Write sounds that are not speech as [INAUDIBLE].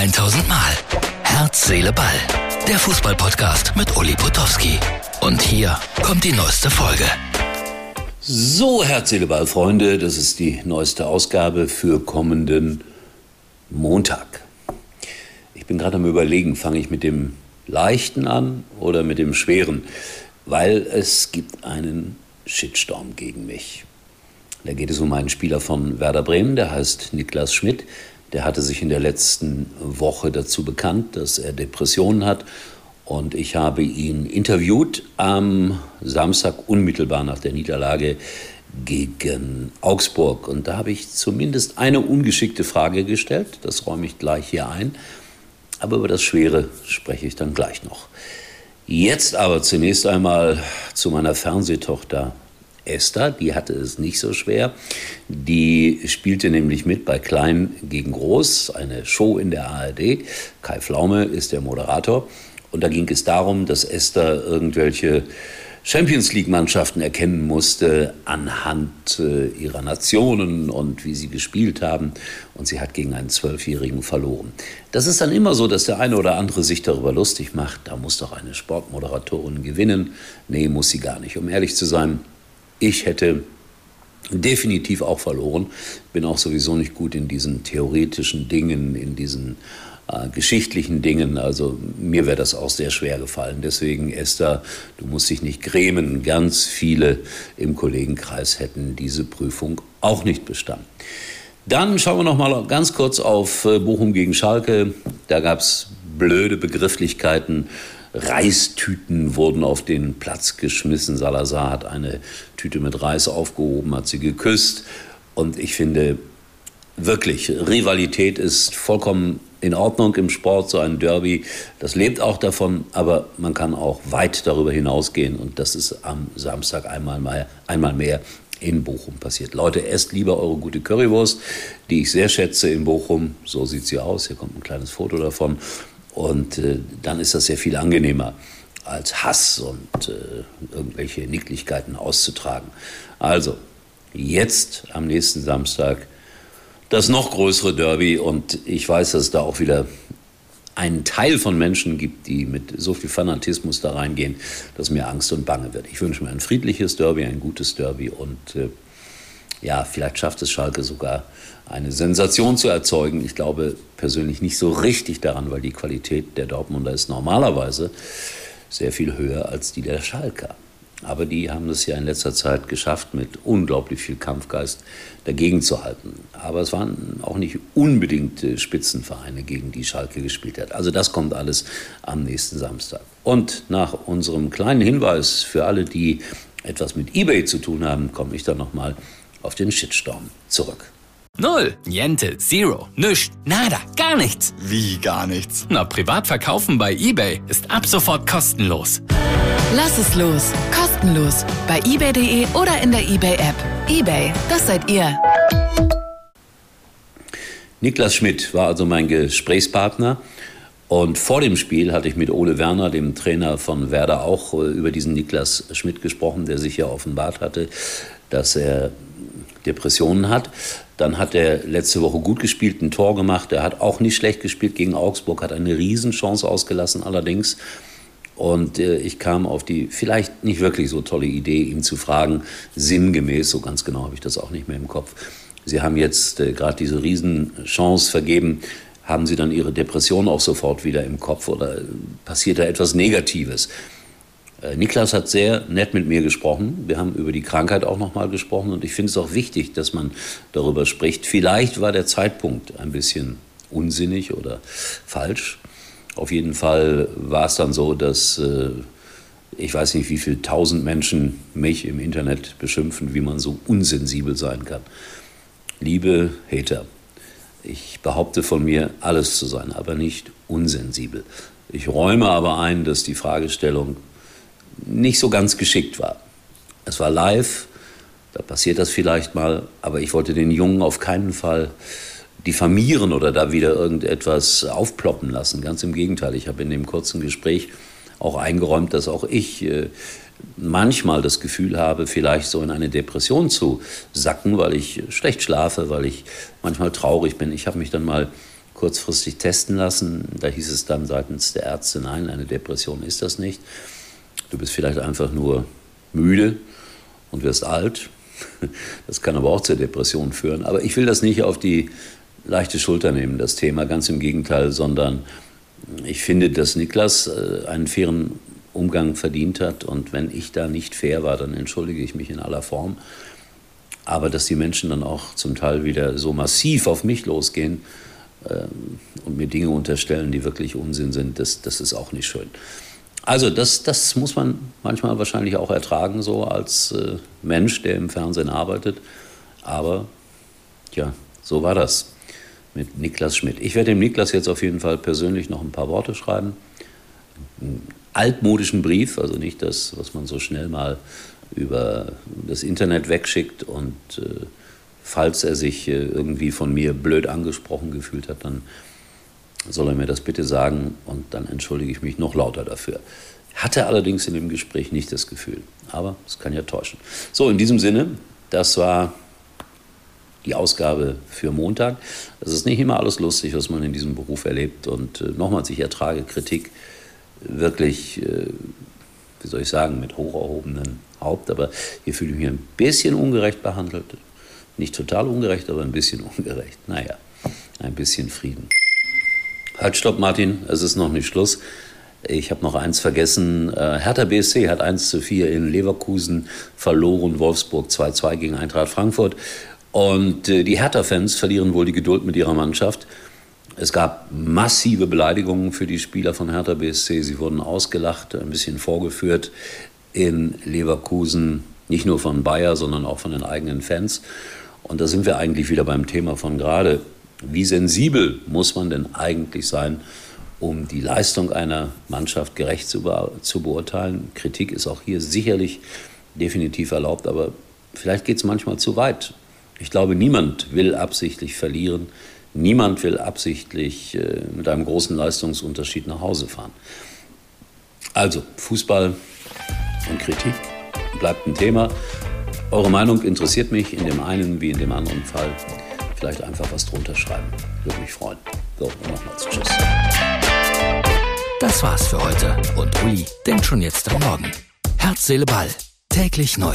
1000 Mal. Herz, Seele, Ball. Der Fußballpodcast mit Uli Potowski. Und hier kommt die neueste Folge. So, Herz, Seele, Ball, Freunde, das ist die neueste Ausgabe für kommenden Montag. Ich bin gerade am Überlegen, fange ich mit dem Leichten an oder mit dem Schweren, weil es gibt einen Shitstorm gegen mich. Da geht es um einen Spieler von Werder Bremen, der heißt Niklas Schmidt. Der hatte sich in der letzten Woche dazu bekannt, dass er Depressionen hat. Und ich habe ihn interviewt am Samstag unmittelbar nach der Niederlage gegen Augsburg. Und da habe ich zumindest eine ungeschickte Frage gestellt. Das räume ich gleich hier ein. Aber über das Schwere spreche ich dann gleich noch. Jetzt aber zunächst einmal zu meiner Fernsehtochter Esther, die hatte es nicht so schwer. Die spielte nämlich mit bei Klein gegen Groß, eine Show in der ARD. Kai Pflaume ist der Moderator. Und da ging es darum, dass Esther irgendwelche Champions League-Mannschaften erkennen musste anhand äh, ihrer Nationen und wie sie gespielt haben. Und sie hat gegen einen Zwölfjährigen verloren. Das ist dann immer so, dass der eine oder andere sich darüber lustig macht. Da muss doch eine Sportmoderatorin gewinnen. Nee, muss sie gar nicht. Um ehrlich zu sein, ich hätte definitiv auch verloren. Bin auch sowieso nicht gut in diesen theoretischen Dingen, in diesen äh, geschichtlichen Dingen. Also mir wäre das auch sehr schwer gefallen. Deswegen, Esther, du musst dich nicht grämen. Ganz viele im Kollegenkreis hätten diese Prüfung auch nicht bestanden. Dann schauen wir noch mal ganz kurz auf äh, Bochum gegen Schalke. Da gab es blöde Begrifflichkeiten Reistüten wurden auf den Platz geschmissen. Salazar hat eine Tüte mit Reis aufgehoben, hat sie geküsst. Und ich finde wirklich, Rivalität ist vollkommen in Ordnung im Sport, so ein Derby. Das lebt auch davon, aber man kann auch weit darüber hinausgehen. Und das ist am Samstag einmal, mal, einmal mehr in Bochum passiert. Leute, esst lieber eure gute Currywurst, die ich sehr schätze in Bochum. So sieht sie aus. Hier kommt ein kleines Foto davon. Und äh, dann ist das sehr viel angenehmer als Hass und äh, irgendwelche Nicklichkeiten auszutragen. Also, jetzt am nächsten Samstag das noch größere Derby und ich weiß, dass es da auch wieder einen Teil von Menschen gibt, die mit so viel Fanatismus da reingehen, dass mir Angst und Bange wird. Ich wünsche mir ein friedliches Derby, ein gutes Derby und äh, ja, vielleicht schafft es Schalke sogar eine Sensation zu erzeugen. Ich glaube persönlich nicht so richtig daran, weil die Qualität der Dortmunder ist normalerweise sehr viel höher als die der Schalker. Aber die haben es ja in letzter Zeit geschafft, mit unglaublich viel Kampfgeist dagegen zu halten. Aber es waren auch nicht unbedingt Spitzenvereine, gegen die Schalke gespielt hat. Also das kommt alles am nächsten Samstag. Und nach unserem kleinen Hinweis für alle, die etwas mit eBay zu tun haben, komme ich dann nochmal auf den Shitstorm zurück. Null, Niente, Zero, Nüscht, Nada, gar nichts. Wie gar nichts? Na, privat verkaufen bei eBay ist ab sofort kostenlos. Lass es los, kostenlos. Bei eBay.de oder in der eBay-App. eBay, das seid ihr. Niklas Schmidt war also mein Gesprächspartner. Und vor dem Spiel hatte ich mit Ole Werner, dem Trainer von Werder, auch äh, über diesen Niklas Schmidt gesprochen, der sich ja offenbart hatte, dass er Depressionen hat. Dann hat er letzte Woche gut gespielt, ein Tor gemacht. Er hat auch nicht schlecht gespielt gegen Augsburg, hat eine Riesenchance ausgelassen allerdings. Und äh, ich kam auf die vielleicht nicht wirklich so tolle Idee, ihn zu fragen, sinngemäß, so ganz genau habe ich das auch nicht mehr im Kopf. Sie haben jetzt äh, gerade diese Riesenchance vergeben. Haben Sie dann Ihre Depression auch sofort wieder im Kopf oder passiert da etwas Negatives? Äh, Niklas hat sehr nett mit mir gesprochen. Wir haben über die Krankheit auch noch mal gesprochen und ich finde es auch wichtig, dass man darüber spricht. Vielleicht war der Zeitpunkt ein bisschen unsinnig oder falsch. Auf jeden Fall war es dann so, dass äh, ich weiß nicht, wie viele tausend Menschen mich im Internet beschimpfen, wie man so unsensibel sein kann. Liebe Hater, ich behaupte von mir, alles zu sein, aber nicht unsensibel. Ich räume aber ein, dass die Fragestellung nicht so ganz geschickt war. Es war live, da passiert das vielleicht mal, aber ich wollte den Jungen auf keinen Fall diffamieren oder da wieder irgendetwas aufploppen lassen. Ganz im Gegenteil, ich habe in dem kurzen Gespräch auch eingeräumt, dass auch ich äh, manchmal das Gefühl habe, vielleicht so in eine Depression zu sacken, weil ich schlecht schlafe, weil ich manchmal traurig bin. Ich habe mich dann mal kurzfristig testen lassen. Da hieß es dann seitens der Ärzte, nein, eine Depression ist das nicht. Du bist vielleicht einfach nur müde und wirst alt. Das kann aber auch zur Depression führen. Aber ich will das nicht auf die leichte Schulter nehmen, das Thema, ganz im Gegenteil, sondern ich finde, dass Niklas äh, einen fairen Umgang verdient hat. Und wenn ich da nicht fair war, dann entschuldige ich mich in aller Form. Aber dass die Menschen dann auch zum Teil wieder so massiv auf mich losgehen, ähm, und mir Dinge unterstellen, die wirklich Unsinn sind, das, das ist auch nicht schön. Also das, das muss man manchmal wahrscheinlich auch ertragen, so als äh, Mensch, der im Fernsehen arbeitet. Aber ja, so war das mit Niklas Schmidt. Ich werde dem Niklas jetzt auf jeden Fall persönlich noch ein paar Worte schreiben. Einen altmodischen Brief, also nicht das, was man so schnell mal über das Internet wegschickt und äh, falls er sich äh, irgendwie von mir blöd angesprochen gefühlt hat, dann soll er mir das bitte sagen und dann entschuldige ich mich noch lauter dafür. Hatte allerdings in dem Gespräch nicht das Gefühl, aber es kann ja täuschen. So, in diesem Sinne, das war die Ausgabe für Montag. Es ist nicht immer alles lustig, was man in diesem Beruf erlebt und äh, nochmals, ich ertrage Kritik wirklich, äh, wie soll ich sagen, mit hoch erhobenen Haupt, aber hier fühle ich mich ein bisschen ungerecht behandelt. Nicht total ungerecht, aber ein bisschen [LAUGHS] ungerecht. Naja, ein bisschen Frieden. Halt, stopp, Martin, es ist noch nicht Schluss. Ich habe noch eins vergessen. Äh, Hertha BSC hat 1 zu 4 in Leverkusen verloren, Wolfsburg 2-2 gegen Eintracht Frankfurt. Und äh, die Hertha-Fans verlieren wohl die Geduld mit ihrer Mannschaft. Es gab massive Beleidigungen für die Spieler von Hertha BSC. Sie wurden ausgelacht, ein bisschen vorgeführt in Leverkusen, nicht nur von Bayer, sondern auch von den eigenen Fans. Und da sind wir eigentlich wieder beim Thema von gerade. Wie sensibel muss man denn eigentlich sein, um die Leistung einer Mannschaft gerecht zu, be zu beurteilen? Kritik ist auch hier sicherlich definitiv erlaubt, aber vielleicht geht es manchmal zu weit. Ich glaube, niemand will absichtlich verlieren. Niemand will absichtlich äh, mit einem großen Leistungsunterschied nach Hause fahren. Also, Fußball und Kritik bleibt ein Thema. Eure Meinung interessiert mich in dem einen wie in dem anderen Fall. Vielleicht einfach was drunter schreiben. Würde mich freuen. So, nochmals Tschüss. Das war's für heute. Und Uli denkt schon jetzt am Morgen. Herz, Seele, Ball. Täglich neu.